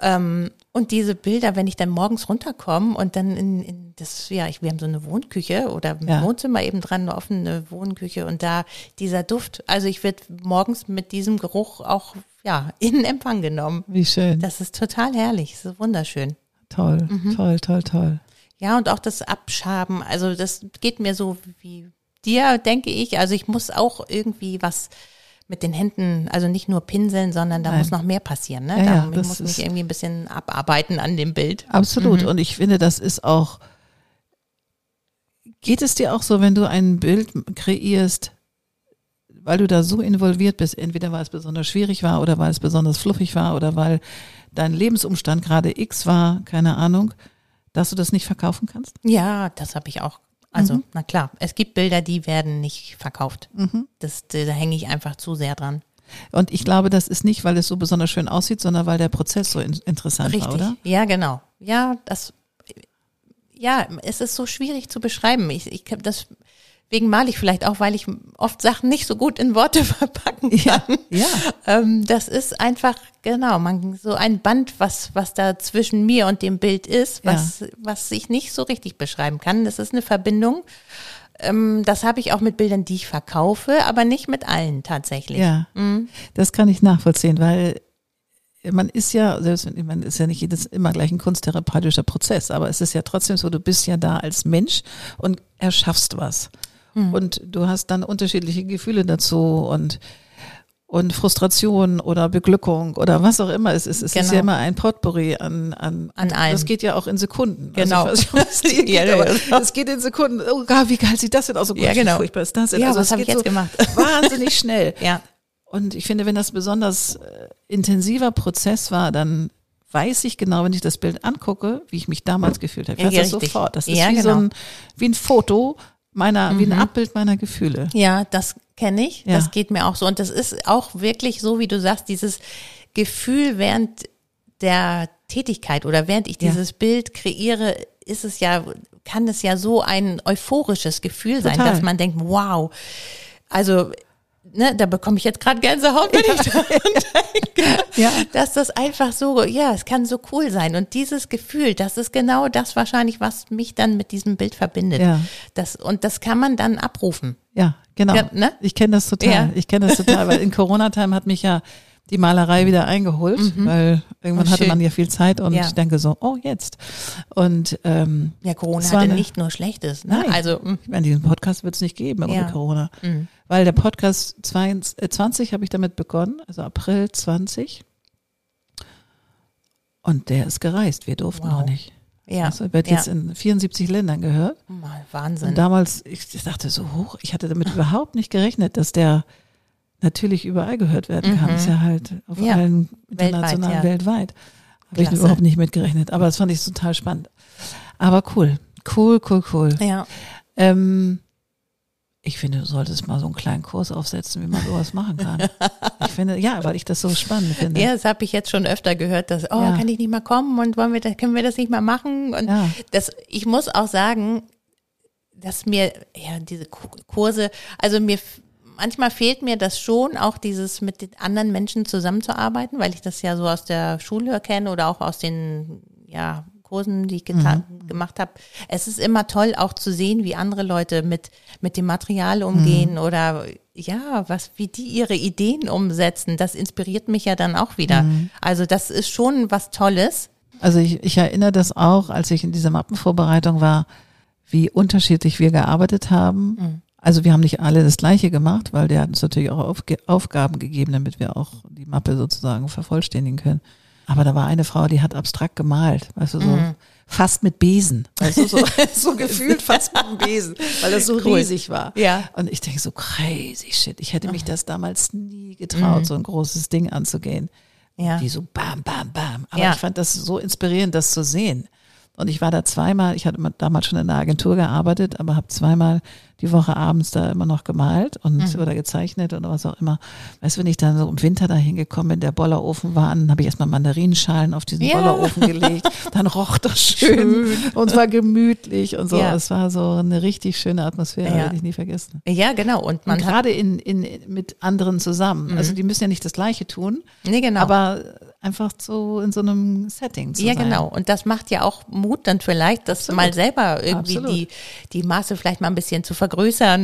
Ähm, und diese Bilder, wenn ich dann morgens runterkomme und dann in, in das, ja, ich, wir haben so eine Wohnküche oder ein Ja. Wohnzimmer eben dran, eine offene Wohnküche und da dieser Duft, also ich werde morgens mit diesem Geruch auch, ja, in Empfang genommen. Wie schön. Das ist total herrlich, das ist wunderschön. toll, Mhm. toll, toll, toll. Ja, und auch das Abschaben, also das geht mir so wie dir, denke ich. Also ich muss auch irgendwie was mit den Händen, also nicht nur pinseln, sondern da Nein. muss noch mehr passieren. Ne? Ja, da, ja, muss mich irgendwie ein bisschen abarbeiten an dem Bild. Absolut. Mhm. Und ich finde, das ist auch, geht es dir auch so, wenn du ein Bild kreierst, weil du da so involviert bist, entweder weil es besonders schwierig war oder weil es besonders fluffig war oder weil dein Lebensumstand gerade X war, keine Ahnung, dass du das nicht verkaufen kannst? Ja, das habe ich auch. Also, Mhm. na klar, es gibt Bilder, die werden nicht verkauft. Das, da hänge ich einfach zu sehr dran. Und ich glaube, das ist nicht, weil es so besonders schön aussieht, sondern weil der Prozess so in, interessant Richtig. war, oder? Ja, genau. Ja, das, ja, es ist so schwierig zu beschreiben. Ich, ich das Deswegen male ich vielleicht auch, weil ich oft Sachen nicht so gut in Worte verpacken kann. Ja, ja. Ähm, das ist einfach, genau, man, so ein Band, was, was da zwischen mir und dem Bild ist, was, ja. was ich nicht so richtig beschreiben kann. Das ist eine Verbindung. Ähm, das habe ich auch mit Bildern, die ich verkaufe, aber nicht mit allen tatsächlich. Ja, mhm. das kann ich nachvollziehen, weil man ist ja, selbst wenn man ist ja nicht jedes immer gleich ein kunsttherapeutischer Prozess, aber es ist ja trotzdem so, du bist ja da als Mensch und erschaffst was. Mhm. Und du hast dann unterschiedliche Gefühle dazu und und Frustration oder Beglückung oder was auch immer es ist. Es genau. ist ja genau. immer ein Potpourri an, an, an allem. Das geht ja auch in Sekunden. Also genau. Also weiß, geht, ja, ja, ja. Es geht in Sekunden. Oh Gott, wie geil sieht das denn aus? Oh Gott, ja, genau. wie furchtbar ist das denn? Ja, also was habe ich jetzt so gemacht? Wahnsinnig schnell. ja. Und ich finde, wenn das besonders äh, intensiver Prozess war, dann weiß ich genau, wenn ich das Bild angucke, wie ich mich damals gefühlt habe. Ich weiß das sofort. Das ist wie genau. so ein, wie ein Foto meiner, mhm. wie ein mhm. Abbild meiner Gefühle. Ja, das kenne ich. Ja. Das geht mir auch so. Und das ist auch wirklich so, wie du sagst, dieses Gefühl während der Tätigkeit oder während ich dieses ja. Bild kreiere, ist es ja, kann es ja so ein euphorisches Gefühl sein, Total. dass man denkt, wow. Also ne, da bekomme ich jetzt gerade Gänsehaut, wenn ich daran denke, ja. dass das einfach so, ja, es kann so cool sein. Und dieses Gefühl, das ist genau das wahrscheinlich, was mich dann mit diesem Bild verbindet. Ja. Das, und das kann man dann abrufen. Ja, genau. Ja, ne? Ich kenne das total. Ja. Ich kenne das total, weil in Corona-Time hat mich ja die Malerei wieder eingeholt, mhm. weil irgendwann oh, hatte man ja viel Zeit und ja. ich denke so, oh jetzt. Und ähm, ja, Corona hatte eine, nicht nur Schlechtes. Ne? Nein, also ich meine, diesen Podcast wird es nicht geben ohne ja. Corona, mhm. weil der Podcast 20, 20 habe ich damit begonnen, also April 20 und der ist gereist. Wir durften wow. noch nicht. Ja. Also wird ja. jetzt in 74 Ländern gehört. Mal Wahnsinn. Und damals, ich dachte so hoch, ich hatte damit überhaupt nicht gerechnet, dass der natürlich überall gehört werden kann. Mhm. Ist ja halt auf ja. allen internationalen weltweit. Ja. weltweit. Habe ich überhaupt nicht mitgerechnet. Aber das fand ich total spannend. Aber cool. Cool, cool, cool. Ja. Ähm, ich finde, du solltest mal so einen kleinen Kurs aufsetzen, wie man sowas machen kann. ich finde, ja, weil ich das so spannend finde. Ja, das habe ich jetzt schon öfter gehört, dass, oh, ja. kann ich nicht mal kommen und wollen wir, können wir das nicht mal machen? Und ja. das, ich muss auch sagen, dass mir, ja, diese Kurse, also mir manchmal fehlt mir das schon, auch dieses mit den anderen Menschen zusammenzuarbeiten, weil ich das ja so aus der Schule kenne oder auch aus den ja, Kursen, die ich mhm. gemacht habe. Es ist immer toll, auch zu sehen, wie andere Leute mit, mit dem Material umgehen mhm. oder ja, was, wie die ihre Ideen umsetzen. Das inspiriert mich ja dann auch wieder. Mhm. Also das ist schon was Tolles. Also ich, ich erinnere das auch, als ich in dieser Mappenvorbereitung war, wie unterschiedlich wir gearbeitet haben. Also wir haben nicht alle das Gleiche gemacht, weil der hat uns natürlich auch Aufge Aufgaben gegeben, damit wir auch die Mappe sozusagen vervollständigen können. Aber da war eine Frau, die hat abstrakt gemalt, weißt du, so mhm. fast mit Besen, weißt du, so, so gefühlt fast mit einem Besen, weil das so cool. riesig war. Ja. Und ich denke so crazy shit, ich hätte mich das damals nie getraut, mhm. so ein großes Ding anzugehen. Ja. die so bam, bam, bam. Aber ja. ich fand das so inspirierend, das zu sehen. Und ich war da zweimal, ich hatte damals schon in der Agentur gearbeitet, aber habe zweimal die Woche abends da immer noch gemalt und mhm. oder gezeichnet oder was auch immer. Weißt du, wenn ich dann so im Winter da hingekommen bin, der Bollerofen war an, habe ich erstmal Mandarinenschalen auf diesen ja. Bollerofen gelegt, dann roch das schön, schön. und war gemütlich und so. Ja. Es war so eine richtig schöne Atmosphäre, ja. werde ich nie vergessen. Ja, genau. Und man und gerade in, in, mit anderen zusammen. Mhm. Also die müssen ja nicht das Gleiche tun. Nee, genau. Aber einfach so in so einem Setting zu Ja, sein. genau. Und das macht ja auch Mut dann vielleicht, das Absolut. mal selber irgendwie Absolut. die, die Maße vielleicht mal ein bisschen zu vergrößern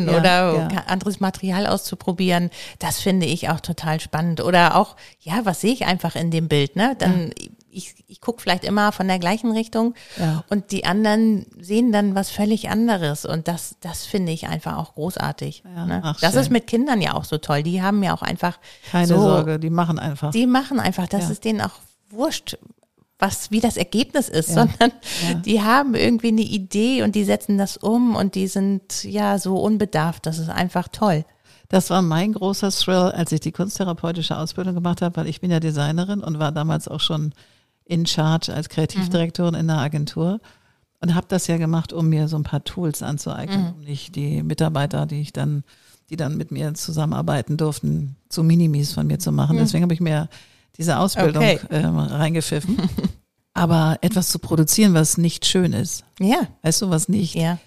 ja, oder ja. anderes Material auszuprobieren. Das finde ich auch total spannend. Oder auch, ja, was sehe ich einfach in dem Bild, ne? Dann, ja. ich, ich gucke vielleicht immer von der gleichen Richtung ja. und die anderen sehen dann was völlig anderes. Und das, das finde ich einfach auch großartig. Ja, ne? ach, das schön. ist mit Kindern ja auch so toll. Die haben ja auch einfach keine so, Sorge, die machen einfach. Die machen einfach, das ist denen auch wurscht, was wie das Ergebnis ist, ja. sondern ja. die haben irgendwie eine Idee und die setzen das um und die sind ja so unbedarft. Das ist einfach toll. Das war mein großer Thrill, als ich die kunsttherapeutische Ausbildung gemacht habe, weil ich bin ja Designerin und war damals auch schon in Charge als Kreativdirektorin mhm. in der Agentur und habe das ja gemacht, um mir so ein paar Tools anzueignen, mhm. um nicht die Mitarbeiter, die ich dann, die dann mit mir zusammenarbeiten durften, zu Minimis von mir zu machen. Mhm. Deswegen habe ich mir diese Ausbildung okay. ähm, reingepfiffen. Aber etwas zu produzieren, was nicht schön ist, Ja, weißt du, was nicht ja.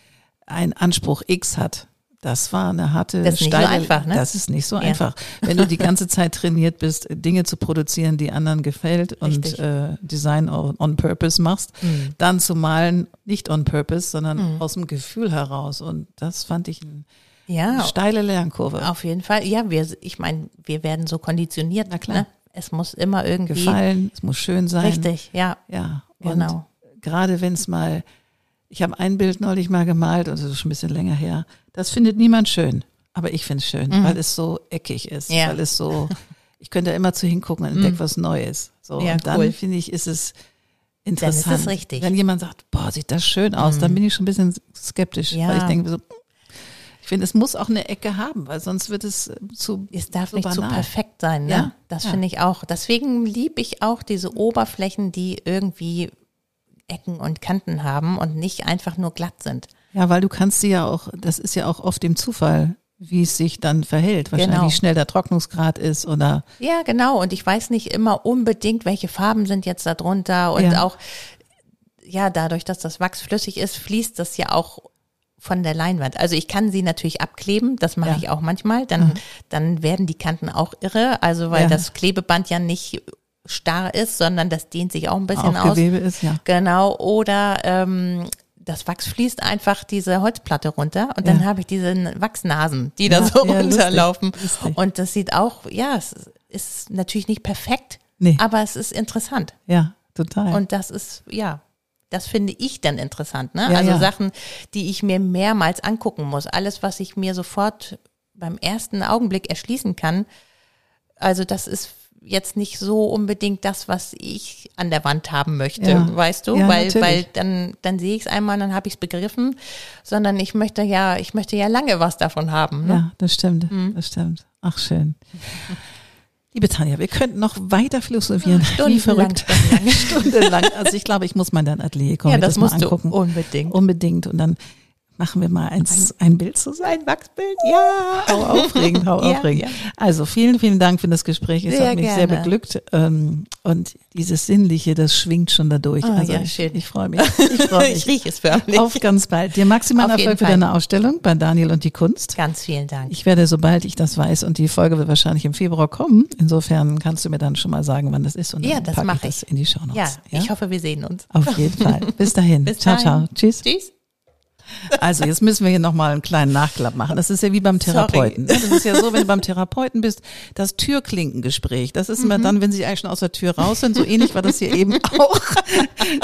einen Anspruch X hat, das war eine harte Das ist nicht so einfach, ne? Das ist nicht so einfach. Wenn du die ganze Zeit trainiert bist, Dinge zu produzieren, die anderen gefällt und Richtig. äh, Design on, purpose machst, Mhm. dann zu malen, nicht on purpose, sondern aus dem Gefühl heraus. Und das fand ich ein- eine Ja, steile Lernkurve. auf jeden Fall. Ja, wir, ich meine, wir werden so konditioniert. Na klar. Ne? Es muss immer irgendwie. Gefallen, es muss schön sein. Richtig, ja. Ja, und Genau. gerade wenn es mal, ich habe ein Bild neulich mal gemalt, also das ist schon ein bisschen länger her, das findet niemand schön, aber ich finde es schön, weil es so eckig ist, Mhm. Ja. Mhm. weil es so, ich könnte da immer zu hingucken und entdecke was Neues. So, Ja, und dann cool. finde ich, ist es Dann ist es interessant. richtig. Mhm. Wenn jemand sagt, boah, sieht das schön aus, dann bin ich schon ein bisschen skeptisch, Ja. weil ich denke so, finde, es muss auch eine Ecke haben, weil sonst wird es äh, zu Es darf so nicht zu banal. perfekt sein, ne? Ja, Das ja. finde ich auch. Deswegen liebe ich auch diese Oberflächen, die irgendwie Ecken und Kanten haben und nicht einfach nur glatt sind. Ja, weil du kannst sie ja auch, das ist ja auch oft dem Zufall, wie es sich dann verhält. Wahrscheinlich, Genau. wie schnell der Trocknungsgrad ist oder Ja, genau. Und ich weiß nicht immer unbedingt, welche Farben sind jetzt da drunter. Und Ja. auch, ja, dadurch, dass das Wachs flüssig ist, fließt das ja auch von der Leinwand. Also ich kann sie natürlich abkleben, das mache Ja. ich auch manchmal. Dann, dann werden die Kanten auch irre. Also weil Ja. das Klebeband ja nicht starr ist, sondern das dehnt sich auch ein bisschen auch aus. Gewebe ist, ja. Genau, oder ähm, das Wachs fließt einfach diese Holzplatte runter und dann Ja. habe ich diese Wachsnasen, die da so ja, lustig, runterlaufen. lustig. Und das sieht auch, ja, es ist natürlich nicht perfekt, Nee. aber es ist interessant. Ja, total. Und das ist, ja, das finde ich dann interessant. Ne? Ja, also ja. Sachen, die ich mir mehrmals angucken muss. Alles, was ich mir sofort beim ersten Augenblick erschließen kann. Also das ist jetzt nicht so unbedingt das, was ich an der Wand haben möchte, Ja. weißt du? Ja, weil, natürlich. weil dann, dann sehe ich es einmal, dann habe ich es begriffen, sondern ich möchte ja, ich möchte ja lange was davon haben. Ne? ja, das stimmt, Mhm. das stimmt. Ach, schön. Liebe Tanja, wir könnten noch weiter philosophieren. Wie Stundenlang, verrückt. stundenlang. Stundenlang. Also ich glaube, ich muss mal in dein Atelier kommen, Ja, das mal musst du angucken. unbedingt. Unbedingt. Und dann machen wir mal eins, ein Bild zusammen. Ein Wachsbild, ja. Hau aufregend, hau Ja, aufregend. ja. Also vielen, vielen Dank für das Gespräch. Es Sehr hat mich sehr gerne. beglückt. Ähm, Und dieses Sinnliche, das schwingt schon dadurch. Ah, also ja, ich, schön. ich freue mich. Ich freue Ich mich. rieche es förmlich. Auf ganz bald. Dir maximalen Auf Erfolg für deine Ausstellung bei Daniel und die Kunst. Ganz vielen Dank. Ich werde, sobald ich das weiß, und die Folge wird wahrscheinlich im Februar kommen, insofern kannst du mir dann schon mal sagen, wann das ist und Ja, das packe mach ich das ich. in die Show Ja, Notes. ich hoffe, wir sehen uns. Auf jeden Fall. Bis dahin. Bis ciao, dahin. ciao. Tschüss. Tschüss. Also jetzt müssen wir hier nochmal einen kleinen Nachklapp machen. Das ist ja wie beim Therapeuten. ne? Das ist ja so, wenn du beim Therapeuten bist, das Türklinkengespräch, das ist immer Mhm. dann, wenn sie eigentlich schon aus der Tür raus sind. So ähnlich war das hier eben auch.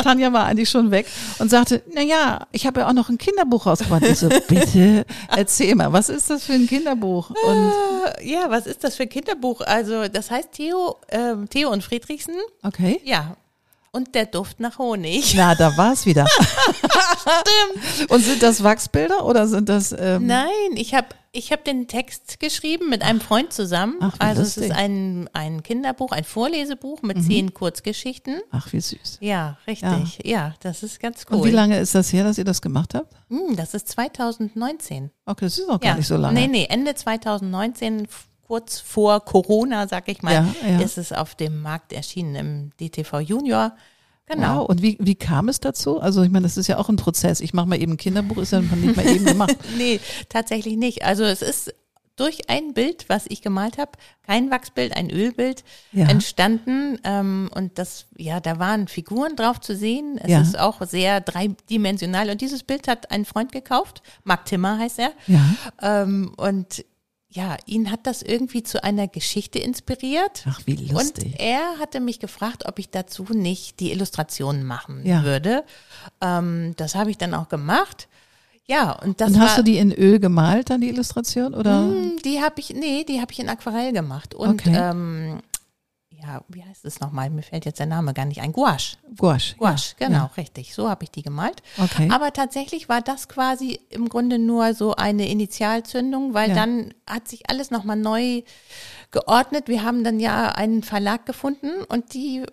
Tanja war eigentlich schon weg und sagte, na ja, ich habe ja auch noch ein Kinderbuch rausgebracht. Ich so, bitte erzähl mal, was ist das für ein Kinderbuch? Und Äh, Ja, was ist das für ein Kinderbuch? Also, das heißt Theo, ähm, Theo und Friedrichsen. okay. Ja. Und der Duft nach Honig. Na, da war es wieder. Stimmt. Und sind das Wachsbilder oder sind das ähm, Nein, ich habe ich hab den Text geschrieben mit einem Freund zusammen. Ach, wie also es lustig. ist ein, ein Kinderbuch, ein Vorlesebuch mit Mhm. zehn Kurzgeschichten. Ach, wie süß. Ja, richtig. Ja, das ist ganz cool. Und wie lange ist das her, dass ihr das gemacht habt? Hm, das ist 2019. Okay, das ist gar ja. nicht so lange. Nee, nee, Ende 2019, f- kurz vor Corona, sag ich mal, Ja, ja. ist es auf dem Markt erschienen im DTV Junior. Genau. Wow. Und wie, wie kam es dazu? Also ich meine, das ist ja auch ein Prozess. Ich mache mal eben ein Kinderbuch, ist ja nicht mal eben gemacht. Nee, tatsächlich nicht. Also es ist durch ein Bild, was ich gemalt habe, kein Wachsbild, ein Ölbild, Ja. entstanden. Ähm, und das, ja, da waren Figuren drauf zu sehen. Es Ja. ist auch sehr dreidimensional. Und dieses Bild hat ein Freund gekauft. Marc Timmer heißt er. Ja. Ähm, und ja, ihn hat das irgendwie zu einer Geschichte inspiriert. Ach, wie lustig. Und er hatte mich gefragt, ob ich dazu nicht die Illustrationen machen Ja. würde. Ähm, das habe ich dann auch gemacht. Ja, und das Und hast war, du die in Öl gemalt, dann die Illustration? Oder? Hm, die habe ich, nee, die habe ich in Aquarell gemacht. Und Okay. ähm, ja, wie heißt es nochmal? Mir fällt jetzt der Name gar nicht ein. Gouache. Gouache. Gouache, ja. genau, richtig. So habe ich die gemalt. Okay. Aber tatsächlich war das quasi im Grunde nur so eine Initialzündung, weil Ja. dann hat sich alles nochmal neu geordnet. Wir haben dann ja einen Verlag gefunden und die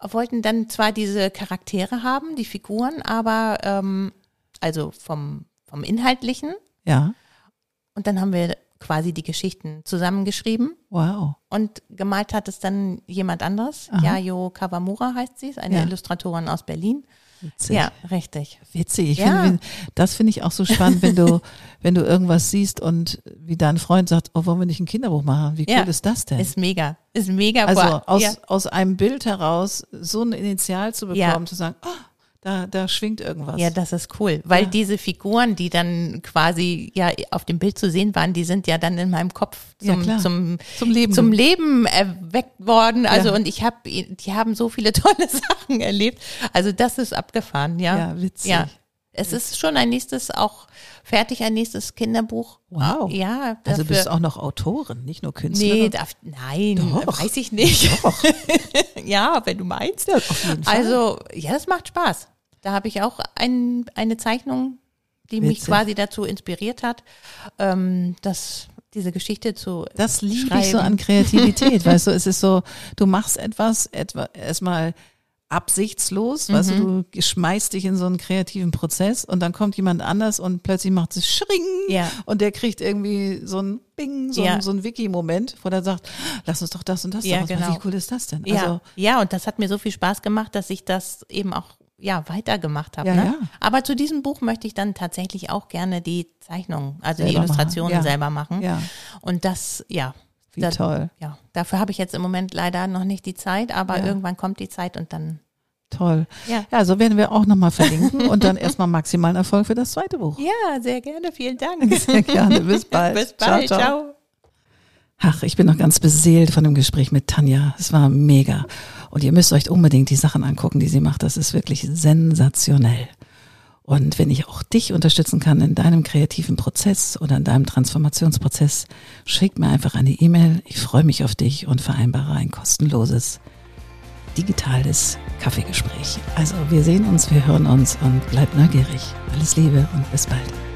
wollten dann zwar diese Charaktere haben, die Figuren, aber ähm, also vom, vom Inhaltlichen. Ja. Und dann haben wir quasi die Geschichten zusammengeschrieben Wow. und gemalt hat es dann jemand anderes. Aha. Yayo Kawamura heißt sie, ist eine Ja. Illustratorin aus Berlin. Witzig. Ja, richtig. Witzig. Ich Ja. wenn- das finde ich auch so spannend, wenn du, wenn du irgendwas siehst und wie dein Freund sagt, oh, wollen wir nicht ein Kinderbuch machen? Wie cool Ja. ist das denn? Ist mega. Ist mega. also Boah, aus, ja. aus einem Bild heraus so ein Initial zu bekommen, zu sagen, oh, da, da schwingt irgendwas. Ja, das ist cool, weil Ja. diese Figuren, die dann quasi ja auf dem Bild zu sehen waren, die sind ja dann in meinem Kopf Ja, zum, klar. zum, Zum Leben. zum Leben erweckt worden. Also Ja. und ich habe, die haben so viele tolle Sachen erlebt. Also das ist abgefahren, ja. Ja, witzig. Ja. Es ist schon ein nächstes auch fertig, ein nächstes Kinderbuch. Wow. Ja, dafür. also du bist auch noch Autorin, nicht nur Künstlerin. Nee, darf, nein, Doch. weiß ich nicht. Doch. ja, wenn du meinst. Ja. Also, ja, das macht Spaß. Da habe ich auch ein, eine Zeichnung, die mich Witzig. quasi dazu inspiriert hat, ähm, das, diese Geschichte zu Das liebe ich schreiben. so an Kreativität, weißt du, es ist so, du machst etwas, etwa erstmal absichtslos, weißt Mhm. du, du schmeißt dich in so einen kreativen Prozess und dann kommt jemand anders und plötzlich macht es Schring Ja. und der kriegt irgendwie so ein Bing, so Ja. ein, so ein Wiki-Moment, wo er sagt, lass uns doch das und das Ja, machen. genau. Wie cool ist das denn? Ja, Also, ja, und das hat mir so viel Spaß gemacht, dass ich das eben auch ja weitergemacht habe. Ja, ne? ja. Aber zu diesem Buch möchte ich dann tatsächlich auch gerne die Zeichnungen, also die Selber machen, Illustrationen ja. selber machen. ja, Und das, ja. wie da, toll, Ja, dafür habe ich jetzt im Moment leider noch nicht die Zeit, aber irgendwann kommt die Zeit und dann, toll. ja. Ja, so werden wir auch nochmal verlinken und dann erstmal maximalen Erfolg für das zweite Buch. Ja, sehr gerne, vielen Dank. Sehr gerne, bis bald. Bis bald, ciao. ciao. ciao. Ach, ich bin noch ganz beseelt von dem Gespräch mit Tanja. Es war mega. Und ihr müsst euch unbedingt die Sachen angucken, die sie macht. Das ist wirklich sensationell. Und wenn ich auch dich unterstützen kann in deinem kreativen Prozess oder in deinem Transformationsprozess, schick mir einfach eine E-Mail. Ich freue mich auf dich und vereinbare ein kostenloses digitales Kaffeegespräch. Also wir sehen uns, wir hören uns und bleibt neugierig. Alles Liebe und bis bald.